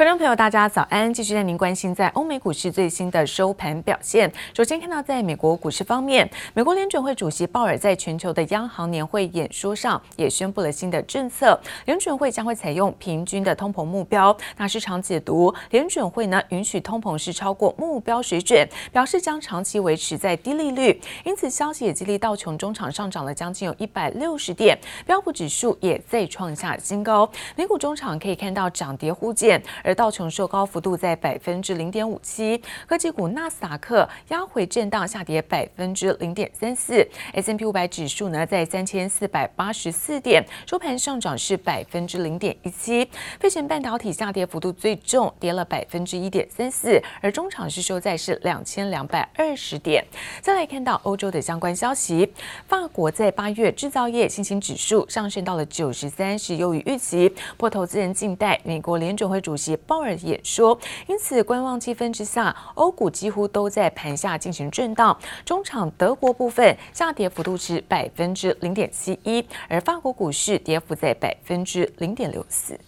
观众朋友，大家早安！继续带您关心在欧美股市最新的收盘表现。首先看到，在美国股市方面，美国联准会主席鲍尔在全球的央行年会演说上也宣布了新的政策，联准会将会采用平均的通膨目标。那市场解读，联准会呢允许通膨是超过目标水准，表示将长期维持在低利率。因此，消息也激励道琼中场上涨了将近有一百六十点，标普指数也再创下新高。美股中场可以看到涨跌互见。道琼收高幅度在百分之零点五七，科技股纳斯达克压回震荡下跌百分之零点三四，S&P 五百指数呢在三千四百八十四点，收盘上涨是百分之零点一七。费城半导体下跌幅度最重，跌了百分之一点三四，而中场是收在是两千两百二十点。再来看到欧洲的相关消息，法国在八月制造业信心指数上升到了九十三，是优于预期。不过投资人静待美国联准会主席。鲍尔也说，因此观望气氛之下，欧股几乎都在盘下进行震荡。中场德国部分下跌幅度是百分之零点七一，而法国股市跌幅在百分之零点六四。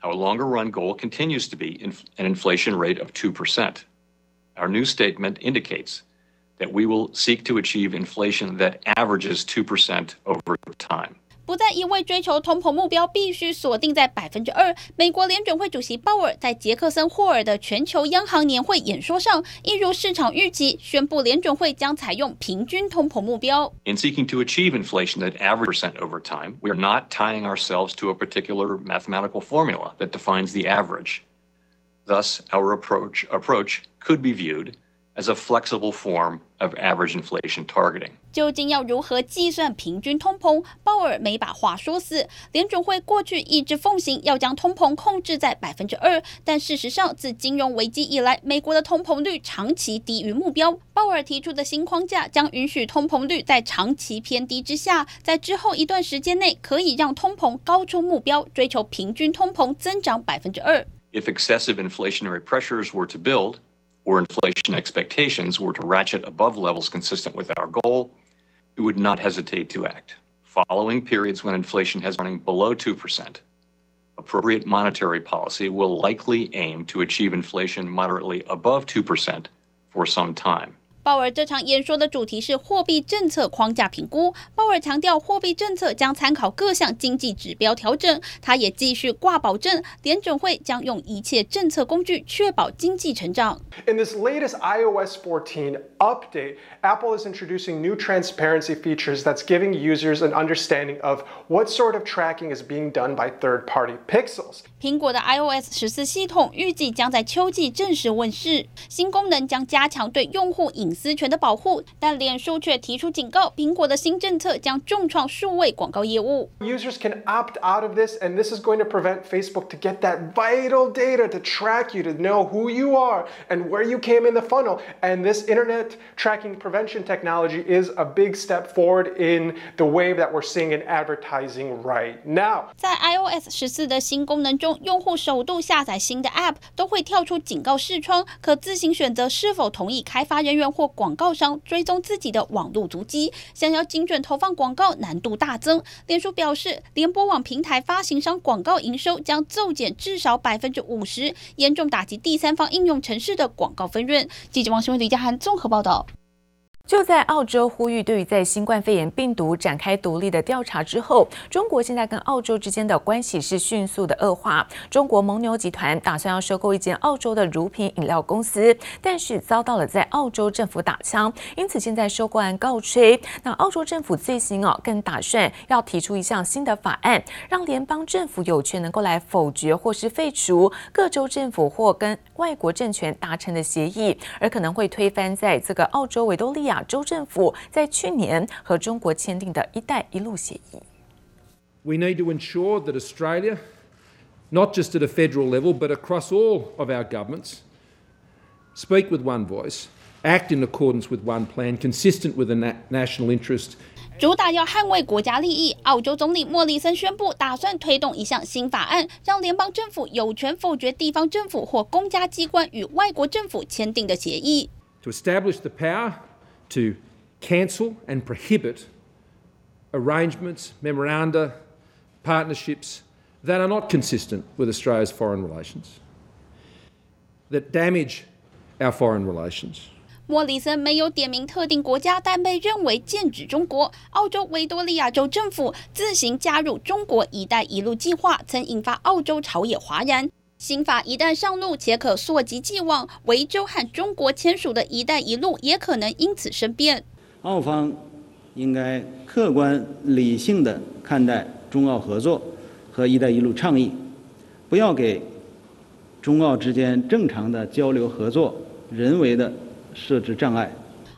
Our longer run goal continues to be an inflation rate of 2%. Our new statement indicates that we will seek to achieve inflation that averages 2% over time. 不再一味追求通膨目标必须锁定在百分之二。美国联准会主席鲍尔在杰克森霍尔的全球央行年会演说上，一如市场预期，宣布联准会将采用平均通膨目标。In seeking to achieve inflation that average percent over time, we are not tying ourselves to a particular mathematical formula that defines the average. Thus, our approach approach could be viewed as a flexible form of average inflation targeting. 究竟要如何计算平均通膨？鲍尔没把话说死。联准会过去一直奉行要将通膨控制在百分之二，但事实上，自金融危机以来，美国的通膨率长期低于目标。鲍尔提出的新框架将允许通膨率在长期偏低之下，在之后一段时间内可以让通膨高出目标，追求平均通膨增长百分之二。If excessive inflationary pressures were to build, or inflation expectations were to ratchet above levels consistent with our goal, we would not hesitate to act. Following periods when inflation has running below 2%, appropriate monetary policy will likely aim to achieve inflation moderately above 2% for some time. 鲍尔这场演说的主题是货币政策框架评估。鲍尔强调，货币政策将参考各项经济指标调整。他也继续挂保证，联准会将用一切政策工具确保经济成长。In this latest iOS 14 update, Apple is introducing new transparency features that's giving users an understanding of what sort of tracking is being done by third-party pixels. 苹果的 iOS 十四系统预计将在秋季正式问世，新功能将加强对用户隐私权的保护，但脸书却提出警告，苹果的新政策将重创数位广告业务。Users can opt out of this, and this is going to prevent Facebook to get that vital data to track you, to know who you are and where you came in the funnel. And this internet tracking prevention technology is a big step forward in the wave that we're seeing in advertising right now. 在 iOS 十四的新功能中。用户首度下载新的 App 都会跳出警告视窗，可自行选择是否同意开发人员或 广告商追踪自己的网络足迹。想要精准投放广告难度大增。脸书表示，联播网平台发行商广告营收将骤减至少百分之五十，严重打击第三方应用城市的广告分润。记者王新文、李佳涵综合报道。就在澳洲呼吁对于在新冠肺炎病毒展开独立的调查之后，中国现在跟澳洲之间的关系是迅速的恶化。中国蒙牛集团打算要收购一间澳洲的乳品饮料公司，但是遭到了在澳洲政府打枪，因此现在收购案告吹。那澳洲政府最新哦，更打算要提出一项新的法案，让联邦政府有权能够来否决或是废除各州政府或跟外国政权达成的协议，而可能会推翻在这个澳洲维多利亚。州政府在去年和中国签订的一带一路协议。We need to ensure that Australia, not just at a federal level, but across all of our governments, speak with one voice, act in accordance with one plan, consistent with the national interest. 主打要捍卫国家利益，澳洲总理莫里森宣布，打算推动一项新法案，让联邦政府有权否决地方政府或公家机关与外国政府签订的协议。To establish the power to cancel and prohibit arrangements, memoranda, partnerships that are not consistent with Australia's foreign relations. that damage our foreign relations. 莫里森没有点名特定国家，但被认为剑指中国。澳洲维多利亚州政府自行加入中国“一带一路”计划，曾引发澳洲朝野哗然。 新法一旦上路，且可溯及既往，维州和中国签署的一带一路也可能因此生变。澳方应该客观理性地看待中澳合作和“一带一路”倡议，不要给中澳之间正常的交流合作人为的设置障碍。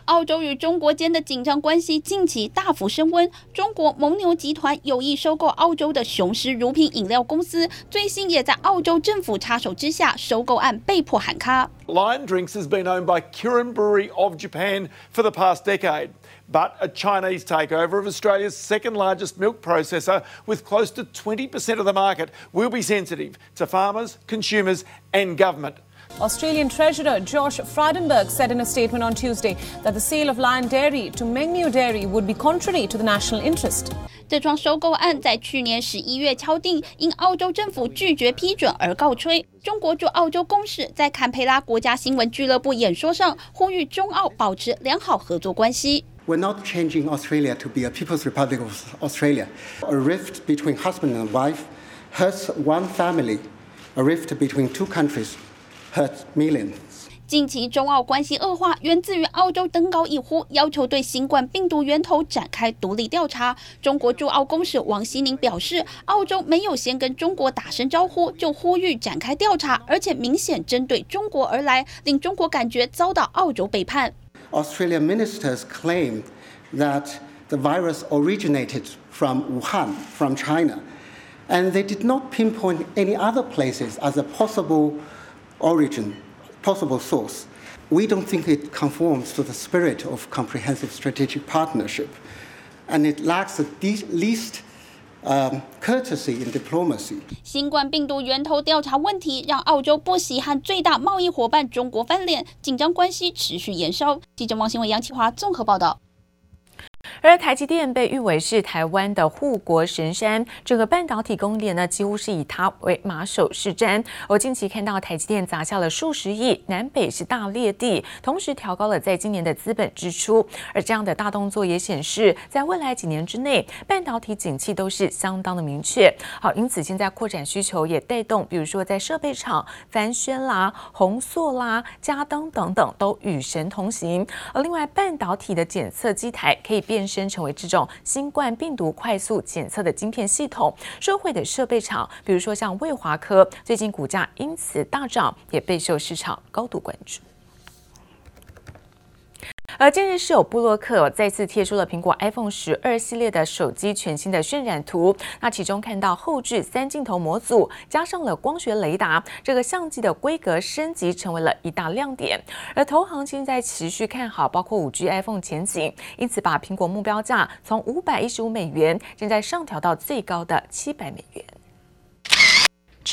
澳洲与中国间的紧张关系近期大幅升温。中国蒙牛集团有意收购澳洲的雄狮乳品饮料公司，最新也在澳洲政府插手之下，收购案被迫喊卡。Lion Drinks has been owned by Kirin Brewery of Japan for the past decade, but a Chinese takeover of Australia's second largest milk processor, with close to 20% of the market, will be sensitive to farmers, consumers, and government. Australian Treasurer Josh Frydenberg said in a statement on Tuesday that the sale of Lion Dairy to Mengniu Dairy would be contrary to the national interest. 这桩收购案在去年十一月敲定，因澳洲政府拒绝批准而告吹。中国驻澳洲公使在坎培拉国家新闻俱乐部演说上呼吁中澳保持良好合作关系。We're not changing Australia to be a People's Republic of Australia. A rift between husband and wife hurts one family. A rift between two countries. Hurt millions. 近期中澳关系恶化，源自于澳洲登高一呼，要求对新冠病毒源头展开独立调查。中国驻澳公使王希宁表示，澳洲没有先跟中国打声招呼，就呼吁展开调查，而且明显针对中国而来，令中国感觉遭到澳洲背叛。Australian ministers claim that the virus originated from Wuhan, from China, and they did not pinpoint any other places as a possible origin, possible source. We don't think it conforms to the spirit of comprehensive strategic partnership, and it lacks the least um, courtesy in diplomacy. 新冠病毒源头调查问题让澳洲不惜和最大贸易伙伴中国翻脸，紧张关系持续延烧。记者王新伟、杨启华综合报道。 而台积电被誉为是台湾的护国神山，整个半导体供应链呢，几乎是以它为马首是瞻。我近期看到台积电砸下了数十亿，南北是大裂地，同时调高了在今年的资本支出。而这样的大动作也显示，在未来几年之内，半导体景气都是相当的明确。好，因此现在扩展需求也带动，比如说在设备厂，帆宣啦、宏硕啦、嘉登等等都与神同行。而另外，半导体的检测机台可以变身成为这种新冠病毒快速检测的晶片系统，社会的设备厂，比如说像卫华科，最近股价因此大涨，也备受市场高度关注。而近日是有布洛克再次贴出了苹果 iPhone 十二系列的手机全新的渲染图，那其中看到后置三镜头模组加上了光学雷达，这个相机的规格升级成为了一大亮点。而投行现在持续看好包括五 G iPhone 前景，因此把苹果目标价从五百一十五美元现在上调到最高的七百美元。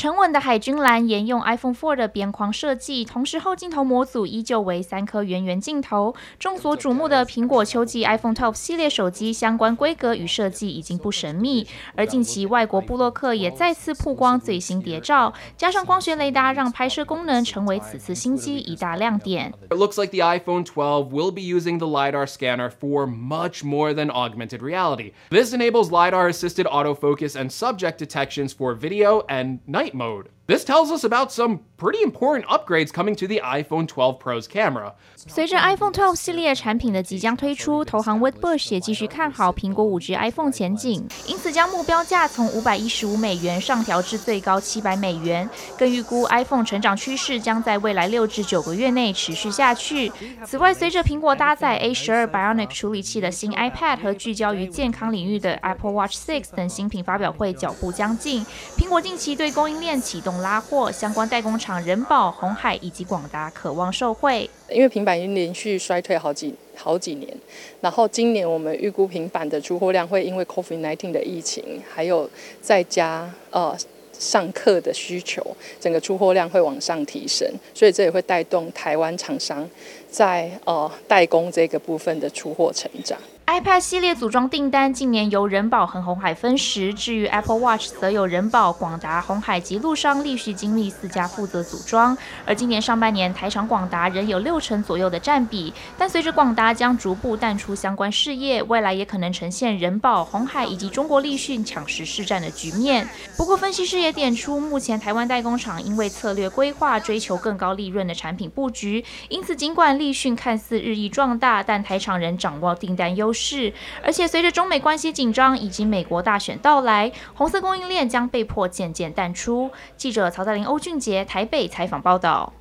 沉稳的海军蓝沿用 iPhone 4的边框设计，同时后镜头模组依旧为三颗圆圆镜头。众所瞩目的苹果秋季 iPhone 12系列手机相关规格与设计已经不神秘，而近期外国布洛克也再次曝光最新谍照，加上光学雷达，让拍摄功能成为此次新机一大亮点。It looks like the iPhone 12 will be using the LiDAR scanner for much more than augmented reality. This enables LiDAR-assisted autofocus and subject detections for video and night night mode. This tells us about some pretty important upgrades coming to the iPhone 12 Pro's camera. 随着 iPhone 12系列产品的即将推出，投行 Wedbush 也继续看好苹果 5G iPhone 前景，因此将目标价从五百一十五美元上调至最高七百美元。更预估 iPhone 成长趋势将在未来六至九个月内持续下去。此外，随着苹果搭载 A 十二 Bionic 处理器的新 iPad 和聚焦于健康领域的 Apple Watch 6等新品发表会脚步将近，苹果近期对供应链启动。拉货相关代工厂人保、鸿海以及广达渴望受惠，因为平板已经连续衰退好几好几年，然后今年我们预估平板的出货量会因为 COVID-19 的疫情，还有在家呃上课的需求，整个出货量会往上提升，所以这也会带动台湾厂商在呃代工这个部分的出货成长。iPad 系列组装订单近年由人保和鸿海分食，至于 Apple Watch 则有人保、广达、鸿海及陆商、立讯精密四家负责组装。而今年上半年，台厂广达仍有六成左右的占比，但随着广达将逐步淡出相关事业，未来也可能呈现人保、鸿海以及中国立讯抢食市占的局面。不过，分析师也点出，目前台湾代工厂因为策略规划，追求更高利润的产品布局，因此尽管立讯看似日益壮大，但台厂仍掌握订单优势。是，而且随着中美关系紧张以及美国大选到来，红色供应链将被迫渐渐淡出。记者曹在林、欧俊杰台北采访报道。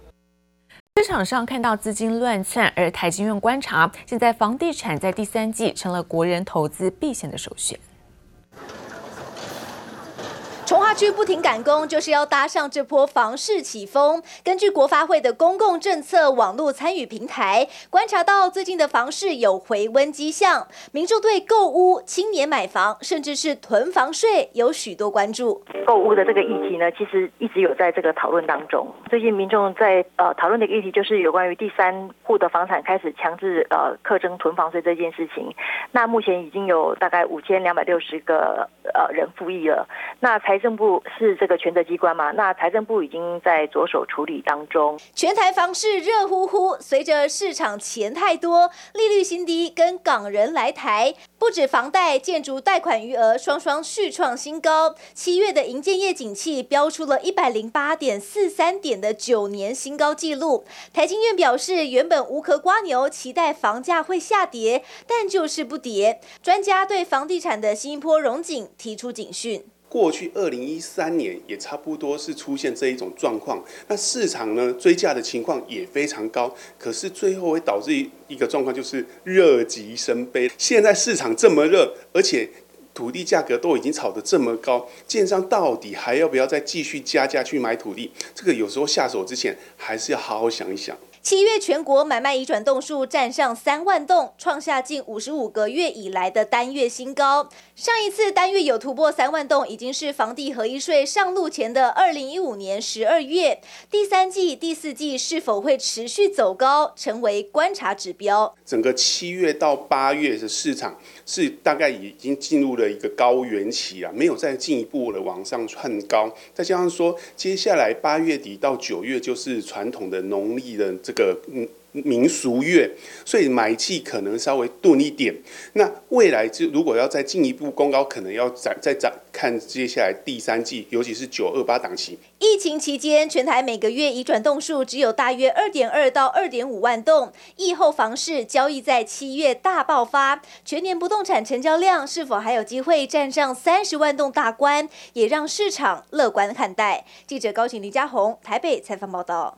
市场上看到资金乱窜，而台金院观察，现在房地产在第三季成了国人投资避险的首选。重划区不停赶工，就是要搭上这波房市起风。根据国发会的公共政策网络参与平台观察到，最近的房市有回温迹象，民众对购屋、青年买房，甚至是囤房税有许多关注。购屋的这个议题呢，其实一直有在这个讨论当中。最近民众在呃讨论的一个议题，就是有关于第三户的房产开始强制呃课征囤房税这件事情。那目前已经有大概五千两百六十个呃人复议了。那财政部是这个权责机关嘛？那财政部已经在着手处理当中。全台房市热乎乎，随着市场钱太多，利率新低跟港人来台，不止房贷、建筑贷款余额双双续创新高。七月的营建业景气飙出了一百零八点四三点的九年新高纪录。台经院表示，原本无壳瓜牛期待房价会下跌，但就是不跌。专家对房地产的新一波荣景提出警讯。过去二零一三年也差不多是出现这一种状况，那市场呢追价的情况也非常高，可是最后会导致一个状况就是热极生悲。现在市场这么热，而且土地价格都已经炒得这么高，建商到底还要不要再继续加价去买土地？这个有时候下手之前还是要好好想一想。七月全国买卖移转栋数站上三万栋，创下近五十五个月以来的单月新高。上一次单月有突破三万栋，已经是房地合一税上路前的二零一五年十二月。第三季、第四季是否会持续走高，成为观察指标。整个七月到八月的市场是大概已经进入了一个高原期啊，没有再进一步的往上窜高。再加上说，接下来八月底到九月就是传统的农历的这个。嗯民俗月，所以买气可能稍微钝一点。那未来就如果要再进一步攻高，可能要再再再看接下来第三季，尤其是九二八档期。疫情期间，全台每个月移转栋数只有大约二点二到二点五万栋。疫后房市交易在七月大爆发，全年不动产成交量是否还有机会站上三十万栋大关，也让市场乐观看待。记者高请、林佳宏台北采访报道。